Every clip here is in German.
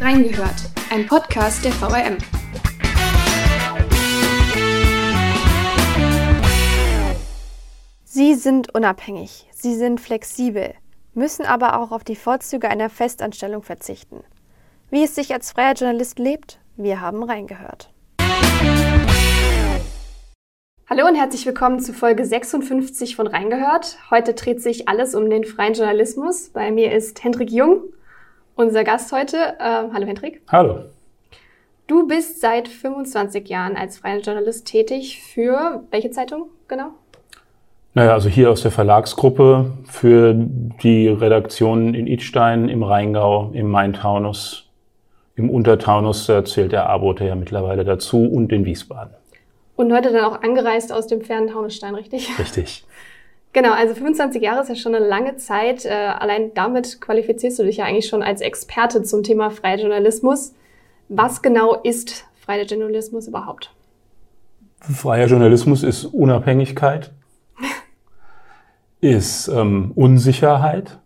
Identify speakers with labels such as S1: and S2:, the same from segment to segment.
S1: Reingehört, ein Podcast der VRM.
S2: Sie sind unabhängig, sie sind flexibel, müssen aber auch auf die Vorzüge einer Festanstellung verzichten. Wie es sich als freier Journalist lebt, wir haben reingehört. Hallo und herzlich willkommen zu Folge 56 von Reingehört. Heute dreht sich alles um den freien Journalismus. Bei mir ist Hendrik Jung, unser Gast heute. Äh, hallo Hendrik.
S3: Hallo.
S2: Du bist seit 25 Jahren als freier Journalist tätig für welche Zeitung genau?
S3: Naja, also hier aus der Verlagsgruppe für die Redaktionen in Idstein, im Rheingau, im Main-Taunus, im Untertaunus, da zählt der Abote ja mittlerweile dazu und in Wiesbaden.
S2: Und heute dann auch angereist aus dem fernen Taunusstein, richtig?
S3: Richtig.
S2: Genau, also 25 Jahre ist ja schon eine lange Zeit. Äh, allein damit qualifizierst du dich ja eigentlich schon als Experte zum Thema freier Journalismus. Was genau ist freier Journalismus überhaupt?
S3: Freier Journalismus ist Unabhängigkeit, ist ähm, Unsicherheit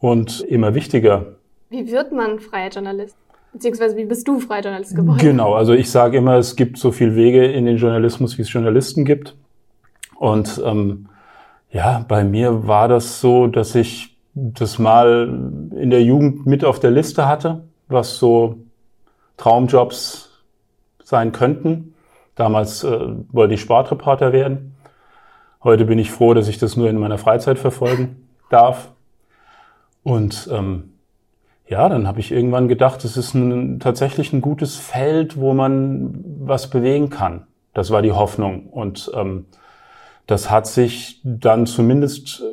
S3: und immer wichtiger.
S2: Wie wird man freier Journalist? Beziehungsweise wie bist du Freijournalist geworden?
S3: Genau, also ich sage immer, es gibt so viele Wege in den Journalismus, wie es Journalisten gibt. Und ähm, ja, bei mir war das so, dass ich das mal in der Jugend mit auf der Liste hatte, was so Traumjobs sein könnten. Damals äh, wollte ich Sportreporter werden. Heute bin ich froh, dass ich das nur in meiner Freizeit verfolgen darf. Und ähm, ja, dann habe ich irgendwann gedacht, es ist ein, tatsächlich ein gutes Feld, wo man was bewegen kann. Das war die Hoffnung. Und ähm, das hat sich dann zumindest äh,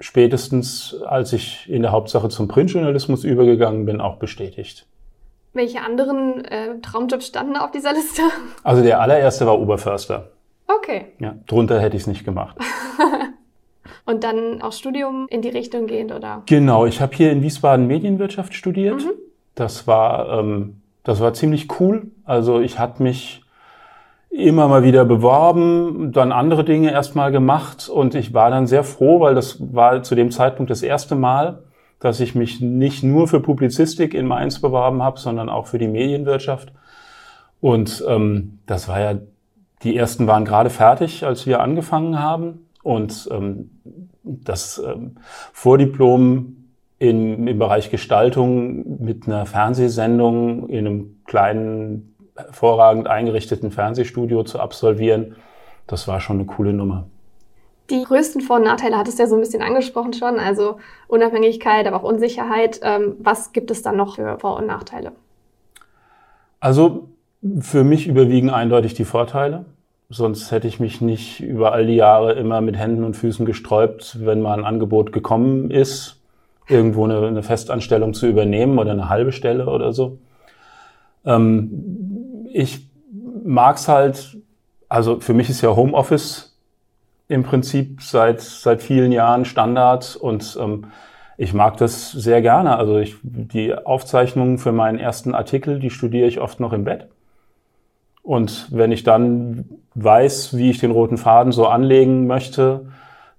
S3: spätestens, als ich in der Hauptsache zum Printjournalismus übergegangen bin, auch bestätigt.
S2: Welche anderen äh, Traumjobs standen auf dieser Liste?
S3: Also der allererste war Oberförster.
S2: Okay.
S3: Ja, drunter hätte ich es nicht gemacht.
S2: Und dann auch Studium in die Richtung gehend, oder?
S3: Genau, ich habe hier in Wiesbaden Medienwirtschaft studiert. Mhm. Das war, ähm, das war ziemlich cool. Also ich hatte mich immer mal wieder beworben, dann andere Dinge erstmal gemacht und ich war dann sehr froh, weil das war zu dem Zeitpunkt das erste Mal, dass ich mich nicht nur für Publizistik in Mainz beworben habe, sondern auch für die Medienwirtschaft. Und ähm, das war ja, die ersten waren gerade fertig, als wir angefangen haben. Und ähm, das ähm, Vordiplom in, im Bereich Gestaltung mit einer Fernsehsendung in einem kleinen, hervorragend eingerichteten Fernsehstudio zu absolvieren, das war schon eine coole Nummer.
S2: Die größten Vor- und Nachteile hattest du ja so ein bisschen angesprochen schon, also Unabhängigkeit, aber auch Unsicherheit. Ähm, was gibt es dann noch für Vor- und Nachteile?
S3: Also für mich überwiegen eindeutig die Vorteile. Sonst hätte ich mich nicht über all die Jahre immer mit Händen und Füßen gesträubt, wenn mal ein Angebot gekommen ist, irgendwo eine, eine Festanstellung zu übernehmen oder eine halbe Stelle oder so. Ähm, ich mag's halt, also für mich ist ja Homeoffice im Prinzip seit, seit vielen Jahren Standard und ähm, ich mag das sehr gerne. Also ich, die Aufzeichnungen für meinen ersten Artikel, die studiere ich oft noch im Bett. Und wenn ich dann weiß, wie ich den roten Faden so anlegen möchte,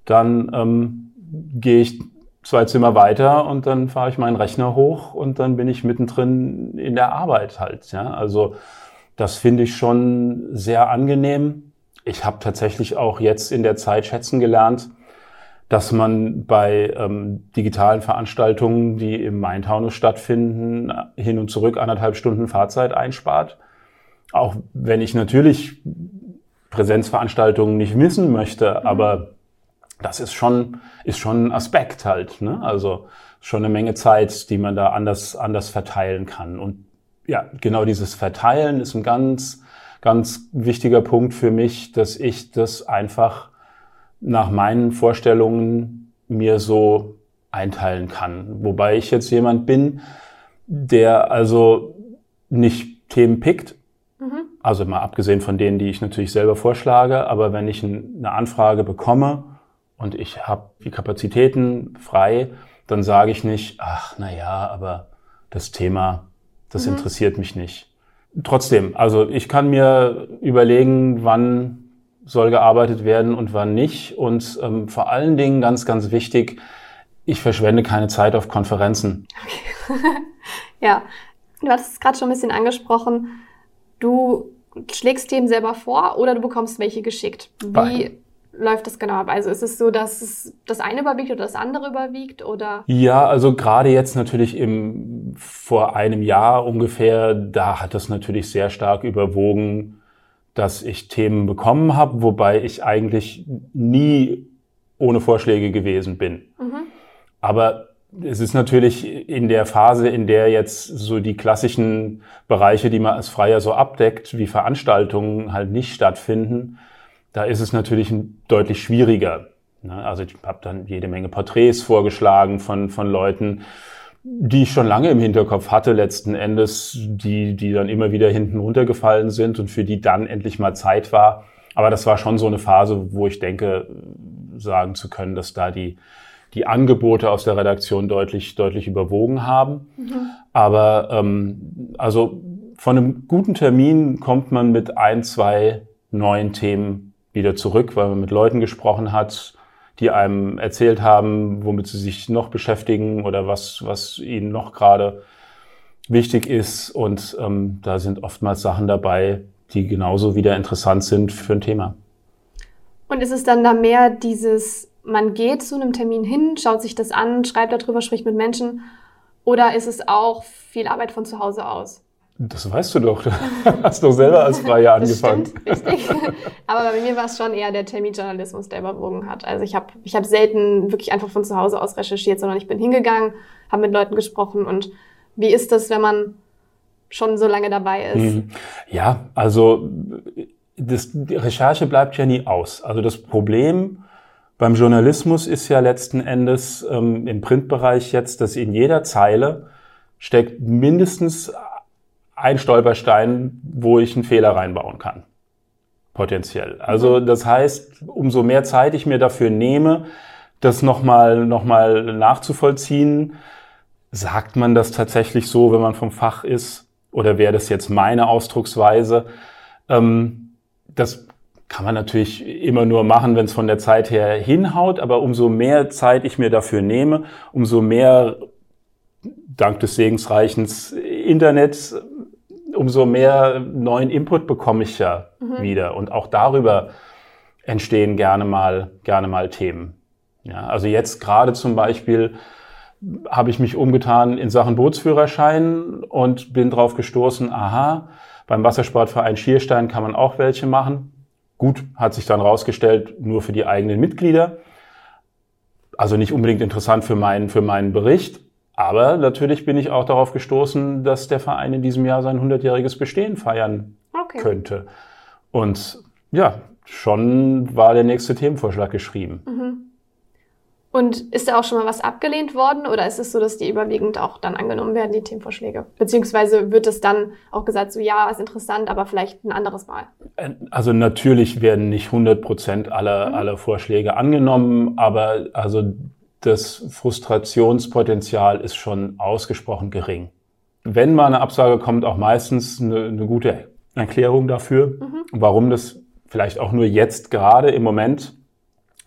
S3: dann ähm, gehe ich zwei Zimmer weiter und dann fahre ich meinen Rechner hoch und dann bin ich mittendrin in der Arbeit halt. Ja? Also das finde ich schon sehr angenehm. Ich habe tatsächlich auch jetzt in der Zeit schätzen gelernt, dass man bei ähm, digitalen Veranstaltungen, die im Maintaunus stattfinden, hin und zurück anderthalb Stunden Fahrzeit einspart auch wenn ich natürlich Präsenzveranstaltungen nicht missen möchte, mhm. aber das ist schon, ist schon ein Aspekt halt. Ne? Also schon eine Menge Zeit, die man da anders, anders verteilen kann. Und ja, genau dieses Verteilen ist ein ganz, ganz wichtiger Punkt für mich, dass ich das einfach nach meinen Vorstellungen mir so einteilen kann. Wobei ich jetzt jemand bin, der also nicht Themen pickt, Mhm. Also mal abgesehen von denen, die ich natürlich selber vorschlage, aber wenn ich eine Anfrage bekomme und ich habe die Kapazitäten frei, dann sage ich nicht, ach na ja, aber das Thema, das mhm. interessiert mich nicht. Trotzdem, also ich kann mir überlegen, wann soll gearbeitet werden und wann nicht. Und ähm, vor allen Dingen ganz, ganz wichtig, ich verschwende keine Zeit auf Konferenzen.
S2: Okay. ja, Du hattest es gerade schon ein bisschen angesprochen. Du schlägst dem selber vor oder du bekommst welche geschickt. Wie
S3: Beide.
S2: Läuft das genau ab? Also ist es so, dass es das eine überwiegt oder das andere überwiegt oder?
S3: Ja, also gerade jetzt natürlich im, vor einem Jahr ungefähr, da hat das natürlich sehr stark überwogen, dass ich Themen bekommen habe, wobei ich eigentlich nie ohne Vorschläge gewesen bin. Aber es ist natürlich in der Phase, in der jetzt so die klassischen Bereiche, die man als Freier so abdeckt, wie Veranstaltungen halt nicht stattfinden, da ist es natürlich deutlich schwieriger. Ne? Also ich habe dann jede Menge Porträts vorgeschlagen von, von Leuten, die ich schon lange im Hinterkopf hatte, letzten Endes, die, die dann immer wieder hinten runtergefallen sind und für die dann endlich mal Zeit war. Aber das war schon so eine Phase, wo ich denke, sagen zu können, dass da die, die Angebote aus der Redaktion deutlich, deutlich überwogen haben. Aber ähm, also von einem guten Termin kommt man mit ein, zwei neuen Themen wieder zurück, weil man mit Leuten gesprochen hat, die einem erzählt haben, womit sie sich noch beschäftigen oder was, was ihnen noch gerade wichtig ist. Und ähm, da sind oftmals Sachen dabei, die genauso wieder interessant sind für ein Thema.
S2: Und ist es dann da mehr dieses, man geht zu einem Termin hin, schaut sich das an, schreibt darüber, spricht mit Menschen? Oder ist es auch viel Arbeit von zu Hause aus?
S3: Das weißt du doch. Du hast doch selber als Freier
S2: Das
S3: angefangen.
S2: stimmt, richtig. Aber bei mir war es schon eher der Terminjournalismus, der überwogen hat. Also ich habe ich hab selten wirklich einfach von zu Hause aus recherchiert, sondern ich bin hingegangen, habe mit Leuten gesprochen. Und wie ist das, wenn man schon so lange dabei ist?
S3: Mhm. Ja, also das, die Recherche bleibt ja nie aus. Also das Problem beim Journalismus ist ja letzten Endes ähm, im Printbereich jetzt, dass in jeder Zeile steckt mindestens ein Stolperstein, wo ich einen Fehler reinbauen kann. Potenziell. Also das heißt, umso mehr Zeit ich mir dafür nehme, das nochmal noch mal nachzuvollziehen, sagt man das tatsächlich so, wenn man vom Fach ist? Oder wäre das jetzt meine Ausdrucksweise? Ähm, das kann man natürlich immer nur machen, wenn es von der Zeit her hinhaut, aber umso mehr Zeit ich mir dafür nehme, umso mehr, dank des segensreichen Internets, umso mehr neuen Input bekomme ich ja wieder. Und auch darüber entstehen gerne mal, gerne mal Themen. Ja, also jetzt gerade zum Beispiel habe ich mich umgetan in Sachen Bootsführerschein und bin drauf gestoßen, aha, beim Wassersportverein Schierstein kann man auch welche machen. Gut, hat sich dann rausgestellt, nur für die eigenen Mitglieder. Also nicht unbedingt interessant für meinen, für meinen Bericht. Aber natürlich bin ich auch darauf gestoßen, dass der Verein in diesem Jahr sein 100-jähriges Bestehen feiern
S2: Okay.
S3: könnte. Und ja, schon war der nächste Themenvorschlag geschrieben.
S2: Und ist da auch schon mal was abgelehnt worden oder ist es so, dass die überwiegend auch dann angenommen werden, die Themenvorschläge? Beziehungsweise wird es dann auch gesagt, so ja, ist interessant, aber vielleicht ein anderes Mal.
S3: Also natürlich werden nicht 100 Prozent aller, aller Vorschläge angenommen, aber also das Frustrationspotenzial ist schon ausgesprochen gering. Wenn mal eine Absage kommt, auch meistens eine, eine gute Erklärung dafür, warum das vielleicht auch nur jetzt gerade im Moment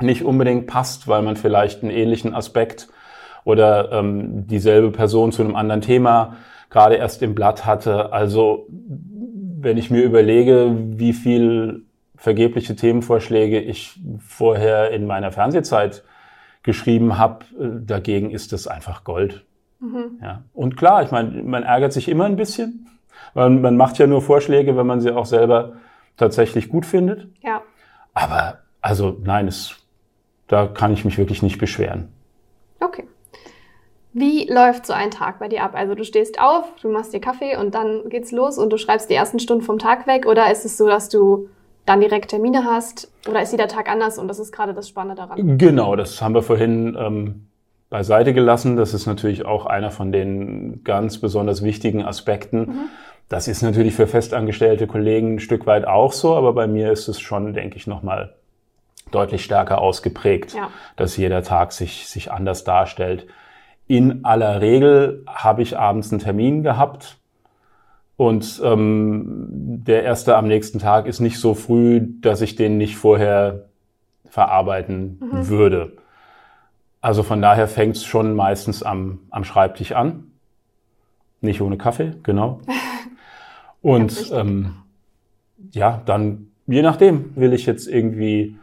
S3: nicht unbedingt passt, weil man vielleicht einen ähnlichen Aspekt oder ähm, dieselbe Person zu einem anderen Thema gerade erst im Blatt hatte. Also wenn ich mir überlege, wie viel vergebliche Themenvorschläge ich vorher in meiner Fernsehzeit geschrieben habe, äh, dagegen ist das einfach Gold. Ja. Und klar, ich meine, man ärgert sich immer ein bisschen, weil man macht ja nur Vorschläge, wenn man sie auch selber tatsächlich gut findet.
S2: Ja.
S3: Aber also nein, es, da kann ich mich wirklich nicht beschweren.
S2: Okay. Wie läuft so ein Tag bei dir ab? Also du stehst auf, du machst dir Kaffee und dann geht's los und du schreibst die ersten Stunden vom Tag weg oder ist es so, dass du dann direkt Termine hast oder ist jeder Tag anders und das ist gerade das Spannende daran?
S3: Genau, das haben wir vorhin ähm, beiseite gelassen. Das ist natürlich auch einer von den ganz besonders wichtigen Aspekten. Das ist natürlich für festangestellte Kollegen ein Stück weit auch so, aber bei mir ist es schon, denke ich, nochmal deutlich stärker ausgeprägt,
S2: Ja.
S3: dass jeder Tag sich, sich anders darstellt. In aller Regel habe ich abends einen Termin gehabt und ähm, der erste am nächsten Tag ist nicht so früh, dass ich den nicht vorher verarbeiten würde. Also von daher fängt es schon meistens am, am Schreibtisch an. Nicht ohne Kaffee, genau. Und ähm, ja, dann je nachdem, will ich jetzt irgendwie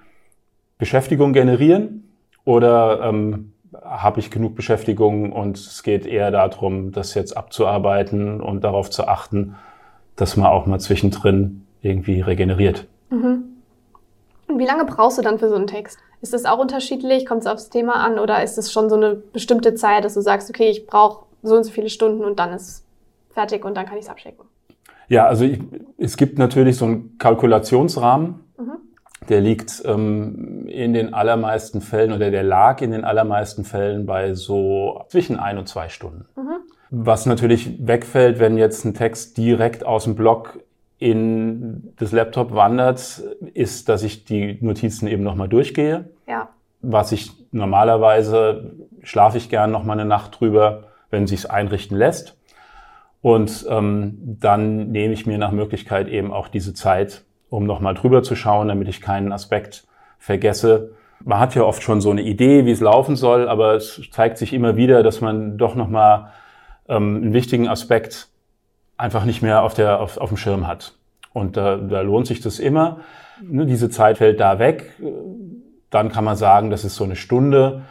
S3: Beschäftigung generieren oder ähm, habe ich genug Beschäftigung und es geht eher darum, das jetzt abzuarbeiten und darauf zu achten, dass man auch mal zwischendrin irgendwie regeneriert.
S2: Mhm. Und wie lange brauchst du dann für so einen Text? Ist das auch unterschiedlich? Kommt es aufs Thema an oder ist es schon so eine bestimmte Zeit, dass du sagst, okay, ich brauche so und so viele Stunden und dann ist fertig und dann kann ich es abschicken?
S3: Ja, also ich, es gibt natürlich so einen Kalkulationsrahmen, mhm. Der liegt ähm, in den allermeisten Fällen oder der lag in den allermeisten Fällen bei so zwischen ein und zwei Stunden. Mhm. Was natürlich wegfällt, wenn jetzt ein Text direkt aus dem Blog in das Laptop wandert, ist, dass ich die Notizen eben nochmal durchgehe.
S2: Ja.
S3: Was ich normalerweise schlafe ich gern nochmal eine Nacht drüber, wenn sich's einrichten lässt. Und ähm, dann nehme ich mir nach Möglichkeit eben auch diese Zeit, um nochmal drüber zu schauen, damit ich keinen Aspekt vergesse. Man hat ja oft schon so eine Idee, wie es laufen soll, aber es zeigt sich immer wieder, dass man doch nochmal ähm, einen wichtigen Aspekt einfach nicht mehr auf, der, auf, auf dem Schirm hat. Und da, da lohnt sich das immer. Ne, diese Zeit fällt da weg. Dann kann man sagen, das ist so eine Stunde.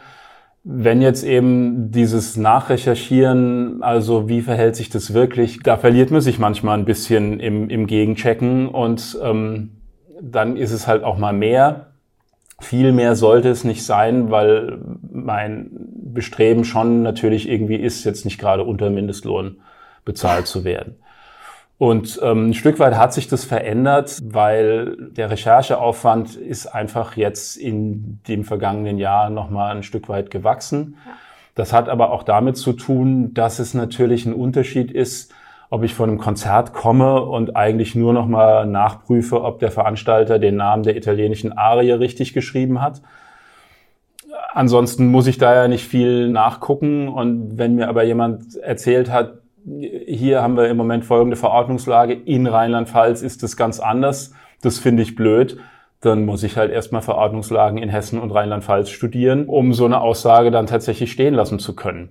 S3: Wenn jetzt eben dieses Nachrecherchieren, also wie verhält sich das wirklich, da verliert man sich manchmal ein bisschen im, im Gegenchecken und ähm, dann ist es halt auch mal mehr. Viel mehr sollte es nicht sein, weil mein Bestreben schon natürlich irgendwie ist, jetzt nicht gerade unter Mindestlohn bezahlt zu werden. Und ähm, ein Stück weit hat sich das verändert, weil der Rechercheaufwand ist einfach jetzt in dem vergangenen Jahr nochmal ein Stück weit gewachsen. Ja. Das hat aber auch damit zu tun, dass es natürlich ein Unterschied ist, ob ich von einem Konzert komme und eigentlich nur nochmal nachprüfe, ob der Veranstalter den Namen der italienischen Arie richtig geschrieben hat. Ansonsten muss ich da ja nicht viel nachgucken. Und wenn mir aber jemand erzählt hat, hier haben wir im Moment folgende Verordnungslage, in Rheinland-Pfalz ist das ganz anders, das finde ich blöd, dann muss ich halt erstmal Verordnungslagen in Hessen und Rheinland-Pfalz studieren, um so eine Aussage dann tatsächlich stehen lassen zu können.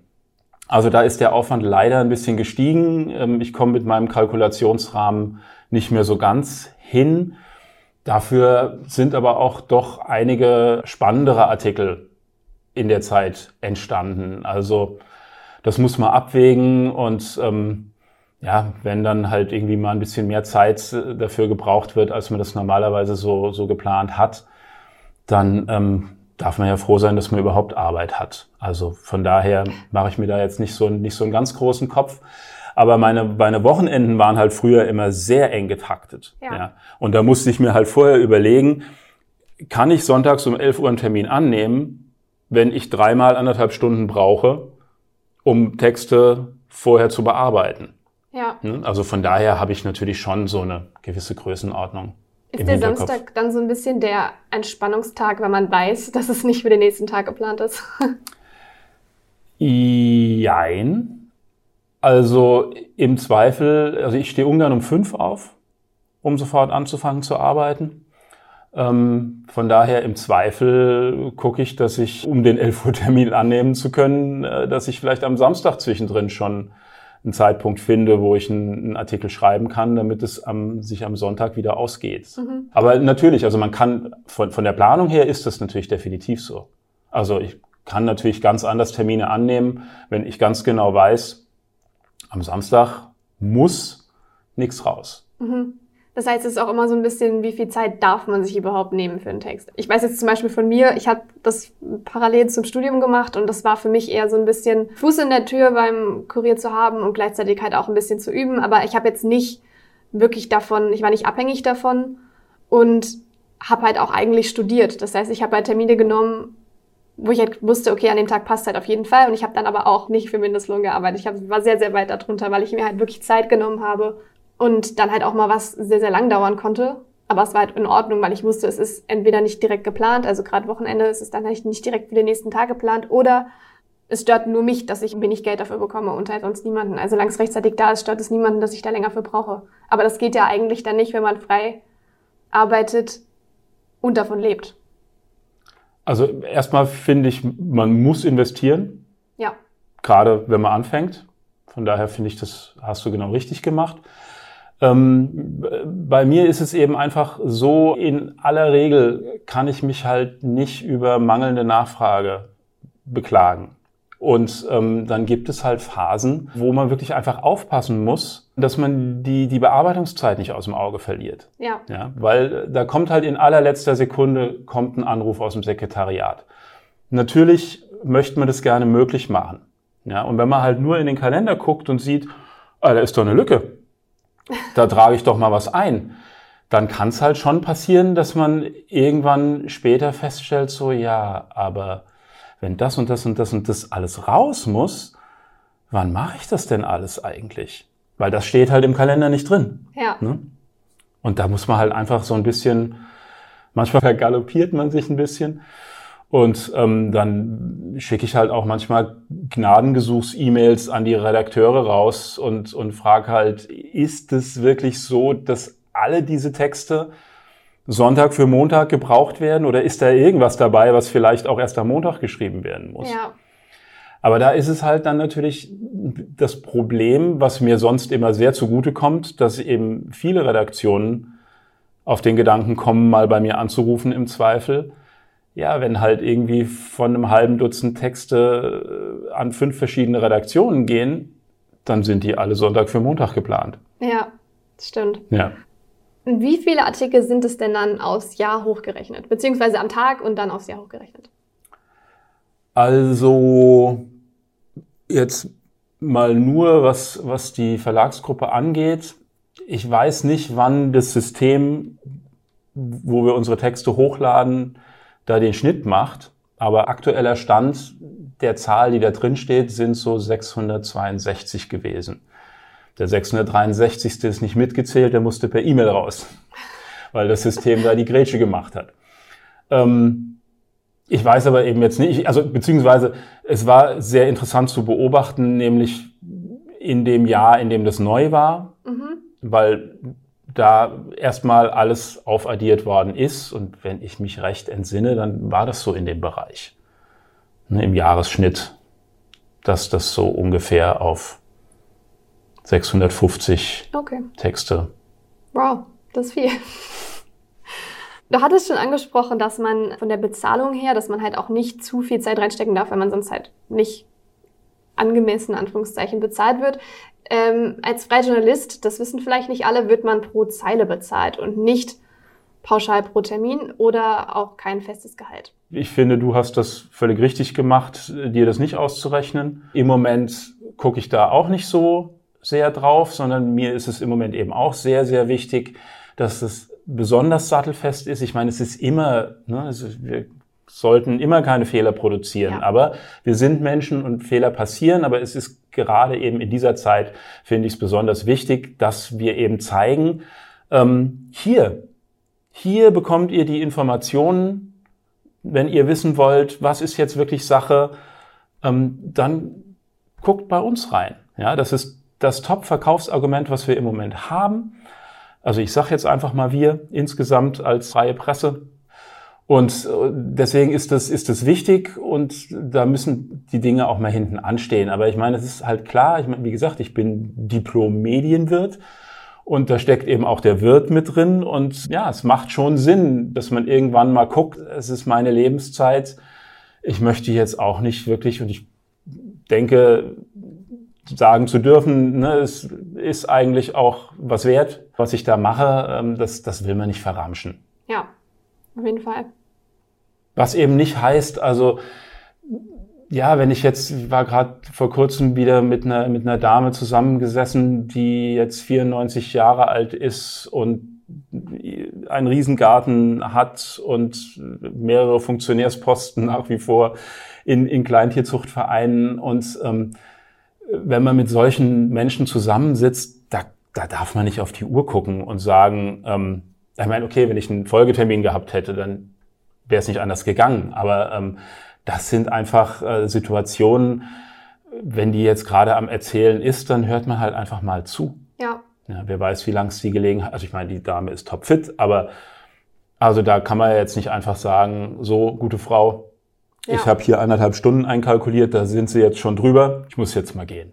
S3: Also da ist der Aufwand leider ein bisschen gestiegen. Ähm, ich komme mit meinem Kalkulationsrahmen nicht mehr so ganz hin. Dafür sind aber auch doch einige spannendere Artikel in der Zeit entstanden. Also das muss man abwägen und ähm, ja, wenn dann halt irgendwie mal ein bisschen mehr Zeit äh, dafür gebraucht wird, als man das normalerweise so, so geplant hat, dann ähm, darf man ja froh sein, dass man überhaupt Arbeit hat. Also von daher mache ich mir da jetzt nicht so, nicht so einen ganz großen Kopf. Aber meine, meine Wochenenden waren halt früher immer sehr eng getaktet. Ja. ja. Und da musste ich mir halt vorher überlegen, kann ich sonntags um 11 Uhr einen Termin annehmen, wenn ich dreimal anderthalb Stunden brauche, um Texte vorher zu bearbeiten.
S2: Ja.
S3: Ne? Also von daher habe ich natürlich schon so eine gewisse Größenordnung.
S2: Ist der Samstag dann so ein bisschen der Entspannungstag, wenn man weiß, dass es nicht für den nächsten Tag geplant ist?
S3: Jein. Also im Zweifel, also ich stehe ungern um fünf auf, um sofort anzufangen zu arbeiten. Ähm, von daher im Zweifel gucke ich, dass ich, um den 11 Uhr Termin annehmen zu können, äh, dass ich vielleicht am Samstag zwischendrin schon einen Zeitpunkt finde, wo ich einen, einen Artikel schreiben kann, damit es am, sich am Sonntag wieder ausgeht. Mhm. Aber natürlich, also man kann, von, von der Planung her ist das natürlich definitiv so. Also ich kann natürlich ganz anders Termine annehmen, wenn ich ganz genau weiß, am Samstag muss nichts raus.
S2: Mhm. Das heißt, es ist auch immer so ein bisschen, wie viel Zeit darf man sich überhaupt nehmen für einen Text. Ich weiß jetzt zum Beispiel von mir, ich habe das parallel zum Studium gemacht und das war für mich eher so ein bisschen Fuß in der Tür beim Kurier zu haben und gleichzeitig halt auch ein bisschen zu üben. Aber ich habe jetzt nicht wirklich davon, ich war nicht abhängig davon und habe halt auch eigentlich studiert. Das heißt, ich habe halt Termine genommen, wo ich halt wusste, okay, an dem Tag passt halt auf jeden Fall. Und ich habe dann aber auch nicht für Mindestlohn gearbeitet. Ich hab, war sehr, sehr weit darunter, weil ich mir halt wirklich Zeit genommen habe, und dann halt auch mal was sehr, sehr lang dauern konnte. Aber es war halt in Ordnung, weil ich wusste, es ist entweder nicht direkt geplant, also gerade Wochenende ist es dann halt nicht direkt für den nächsten Tag geplant, oder es stört nur mich, dass ich wenig Geld dafür bekomme und halt sonst niemanden. Also solange es rechtzeitig da ist, stört es niemanden, dass ich da länger für brauche. Aber das geht ja eigentlich dann nicht, wenn man frei arbeitet und davon lebt.
S3: Also erstmal finde ich, man muss investieren.
S2: Ja.
S3: Gerade wenn man anfängt. Von daher finde ich, das hast du genau richtig gemacht. Ähm, bei mir ist es eben einfach so, in aller Regel kann ich mich halt nicht über mangelnde Nachfrage beklagen. Und ähm, dann gibt es halt Phasen, wo man wirklich einfach aufpassen muss, dass man die, die Bearbeitungszeit nicht aus dem Auge verliert.
S2: Ja.
S3: ja. Weil da kommt halt in allerletzter Sekunde kommt ein Anruf aus dem Sekretariat. Natürlich möchte man das gerne möglich machen. Ja, und wenn man halt nur in den Kalender guckt und sieht, ah, da ist doch eine Lücke, da trage ich doch mal was ein, dann kann es halt schon passieren, dass man irgendwann später feststellt, so ja, aber wenn das und das und das und das alles raus muss, wann mache ich das denn alles eigentlich? Weil das steht halt im Kalender nicht drin.
S2: Ja.
S3: Ne? Und da muss man halt einfach so ein bisschen, manchmal vergaloppiert man sich ein bisschen. Und ähm, dann schicke ich halt auch manchmal Gnadengesuchs-E-Mails an die Redakteure raus und, und frage halt, ist es wirklich so, dass alle diese Texte Sonntag für Montag gebraucht werden oder ist da irgendwas dabei, was vielleicht auch erst am Montag geschrieben werden muss?
S2: Ja.
S3: Aber da ist es halt dann natürlich das Problem, was mir sonst immer sehr zugute kommt, dass eben viele Redaktionen auf den Gedanken kommen, mal bei mir anzurufen im Zweifel. Ja, wenn halt irgendwie von einem halben Dutzend Texte äh, an fünf verschiedene Redaktionen gehen, dann sind die alle Sonntag für Montag geplant.
S2: Ja, das stimmt.
S3: Ja.
S2: Wie viele Artikel sind es denn dann aufs Jahr hochgerechnet? Beziehungsweise am Tag und dann aufs Jahr hochgerechnet?
S3: Also jetzt mal nur, was, was die Verlagsgruppe angeht. Ich weiß nicht, wann das System, wo wir unsere Texte hochladen, da den Schnitt macht. Aber aktueller Stand der Zahl, die da drin steht, sind so 662 gewesen. Der 663. ist nicht mitgezählt, der musste per E-Mail raus, weil das System da die Grätsche gemacht hat. Ähm, ich weiß aber eben jetzt nicht, also beziehungsweise es war sehr interessant zu beobachten, nämlich in dem Jahr, in dem das neu war, mhm. weil da erstmal alles aufaddiert worden ist und wenn ich mich recht entsinne, dann war das so in dem Bereich, ne, im Jahresschnitt, dass das so ungefähr auf 650
S2: okay.
S3: Texte.
S2: Wow, das ist viel. Du hattest schon angesprochen, dass man von der Bezahlung her, dass man halt auch nicht zu viel Zeit reinstecken darf, weil man sonst halt nicht angemessen, Anführungszeichen, bezahlt wird. Ähm, als freier Journalist, das wissen vielleicht nicht alle, wird man pro Zeile bezahlt und nicht pauschal pro Termin oder auch kein festes Gehalt.
S3: Ich finde, du hast das völlig richtig gemacht, dir das nicht auszurechnen. Im Moment gucke ich da auch nicht so sehr drauf, sondern mir ist es im Moment eben auch sehr, sehr wichtig, dass es besonders sattelfest ist. Ich meine, es ist immer, ne, ist, wir sollten immer keine Fehler produzieren, ja. aber wir sind Menschen und Fehler passieren, aber es ist gerade eben in dieser Zeit, finde ich es besonders wichtig, dass wir eben zeigen, ähm, hier, hier bekommt ihr die Informationen, wenn ihr wissen wollt, was ist jetzt wirklich Sache, ähm, dann guckt bei uns rein. Ja, das ist das Top-Verkaufsargument, was wir im Moment haben. Also ich sage jetzt einfach mal wir insgesamt als freie Presse. Und äh, deswegen ist das, ist das wichtig und da müssen die Dinge auch mal hinten anstehen. Aber ich meine, es ist halt klar, ich meine, wie gesagt, ich bin Diplom-Medienwirt und da steckt eben auch der Wirt mit drin. Und ja, es macht schon Sinn, dass man irgendwann mal guckt, es ist meine Lebenszeit. Ich möchte jetzt auch nicht wirklich, und ich denke, sagen zu dürfen, ne, es ist eigentlich auch was wert, was ich da mache, ähm, das, das will man nicht verramschen.
S2: Ja, auf jeden Fall.
S3: Was eben nicht heißt, also ja, wenn ich jetzt, ich war gerade vor kurzem wieder mit einer, mit einer Dame zusammengesessen, die jetzt 94 Jahre alt ist und einen Riesengarten hat und mehrere Funktionärsposten nach wie vor in, in Kleintierzuchtvereinen und ähm, wenn man mit solchen Menschen zusammensitzt, da, da darf man nicht auf die Uhr gucken und sagen, ähm, ich meine, okay, wenn ich einen Folgetermin gehabt hätte, dann wäre es nicht anders gegangen. Aber ähm, das sind einfach äh, Situationen, wenn die jetzt gerade am Erzählen ist, dann hört man halt einfach mal zu.
S2: Ja.
S3: ja wer weiß, wie lang es die Gelegenheit, also ich meine, die Dame ist topfit, aber also da kann man ja jetzt nicht einfach sagen, so, gute Frau, ja. Ich habe hier anderthalb Stunden einkalkuliert, da sind sie jetzt schon drüber. Ich muss jetzt mal gehen.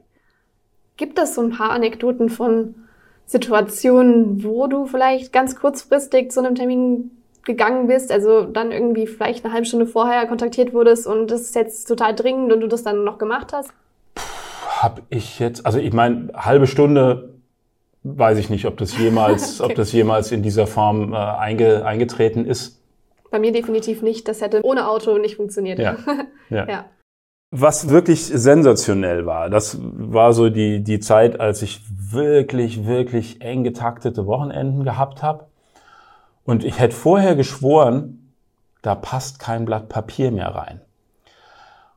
S2: Gibt es so ein paar Anekdoten von Situationen, wo du vielleicht ganz kurzfristig zu einem Termin gegangen bist, also dann irgendwie vielleicht eine halbe Stunde vorher kontaktiert wurdest und das ist jetzt total dringend und du das dann noch gemacht hast?
S3: Hab ich jetzt, also ich meine, halbe Stunde weiß ich nicht, ob das jemals, okay. ob das jemals in dieser Form äh, einge, eingetreten ist.
S2: Bei mir definitiv nicht. Das hätte ohne Auto nicht funktioniert.
S3: Ja. ja. ja. Was wirklich sensationell war, das war so die, die Zeit, als ich wirklich, wirklich eng getaktete Wochenenden gehabt habe. Und ich hätte vorher geschworen, da passt kein Blatt Papier mehr rein.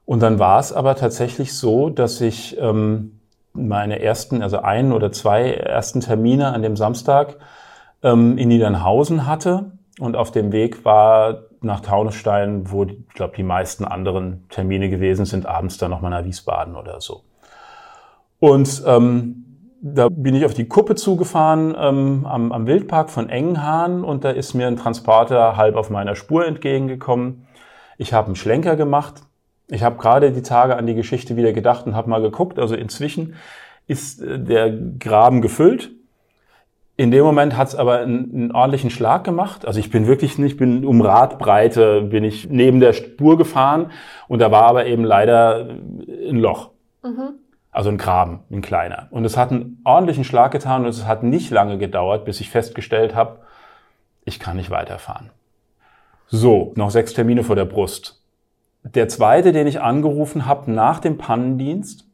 S3: Und dann war es aber tatsächlich so, dass ich ähm, meine ersten, also einen oder zwei ersten Termine an dem Samstag ähm, in Niedernhausen hatte und auf dem Weg war nach Taunusstein, wo ich glaube die meisten anderen Termine gewesen sind, abends dann nochmal nach Wiesbaden oder so. Und ähm, da bin ich auf die Kuppe zugefahren ähm, am, am Wildpark von Engenhahn und da ist mir ein Transporter halb auf meiner Spur entgegengekommen. Ich habe einen Schlenker gemacht. Ich habe gerade die Tage an die Geschichte wieder gedacht und habe mal geguckt. Also inzwischen ist äh, der Graben gefüllt. In dem Moment hat es aber einen, einen, ordentlichen Schlag gemacht. Also ich bin wirklich nicht, bin um Radbreite, bin ich neben der Spur gefahren und da war aber eben leider ein Loch. Mhm. Also ein Graben, ein kleiner. Und es hat einen ordentlichen Schlag getan und es hat nicht lange gedauert, bis ich festgestellt habe, ich kann nicht weiterfahren. So, noch sechs Termine vor der Brust. Der zweite, den ich angerufen habe nach dem Pannendienst,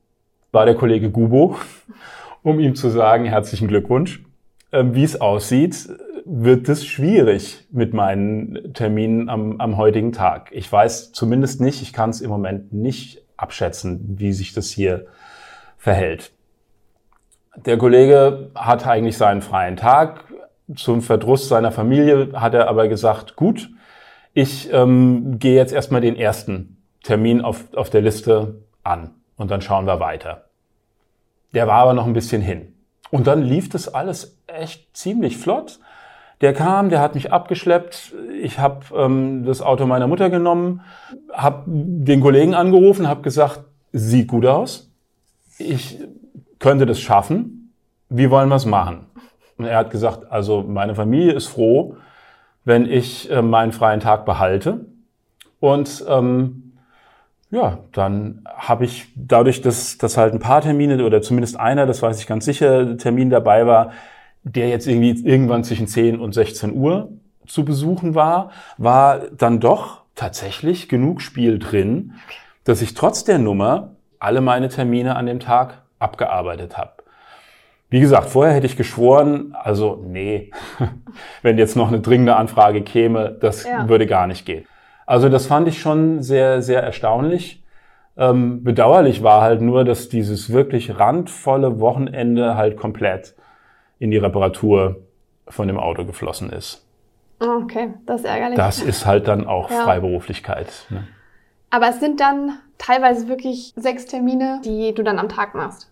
S3: war der Kollege Gubo, um ihm zu sagen, herzlichen Glückwunsch. Ähm, wie es aussieht, wird es schwierig mit meinen Terminen am, am heutigen Tag. Ich weiß zumindest nicht, ich kann es im Moment nicht abschätzen, wie sich das hier verhält. Der Kollege hat eigentlich seinen freien Tag. Zum Verdruss seiner Familie hat er aber gesagt, gut, ich ähm, gehe jetzt erstmal den ersten Termin auf, auf der Liste an und dann schauen wir weiter. Der war aber noch ein bisschen hin. Und dann lief das alles echt ziemlich flott. Der kam, der hat mich abgeschleppt. Ich habe ähm, das Auto meiner Mutter genommen, habe den Kollegen angerufen, habe gesagt, sieht gut aus. Ich könnte das schaffen. Wie wollen wir es machen? Und er hat gesagt, also meine Familie ist froh, wenn ich äh, meinen freien Tag behalte. Und ähm, ja, dann habe ich dadurch, dass, dass halt ein paar Termine oder zumindest einer, das weiß ich ganz sicher, Termin dabei war, der jetzt irgendwie irgendwann zwischen 10 und 16 Uhr zu besuchen war, war dann doch tatsächlich genug Spiel drin, dass ich trotz der Nummer alle meine Termine an dem Tag abgearbeitet habe. Wie gesagt, vorher hätte ich geschworen, also nee, wenn jetzt noch eine dringende Anfrage käme, das ja. würde gar nicht gehen. Also das fand ich schon sehr, sehr erstaunlich. Ähm, bedauerlich war halt nur, dass dieses wirklich randvolle Wochenende halt komplett in die Reparatur von dem Auto geflossen ist.
S2: Okay, das ist ärgerlich.
S3: Das ist halt dann auch ja. Freiberuflichkeit. Ne?
S2: Aber es sind dann teilweise wirklich sechs Termine, die du dann am Tag machst.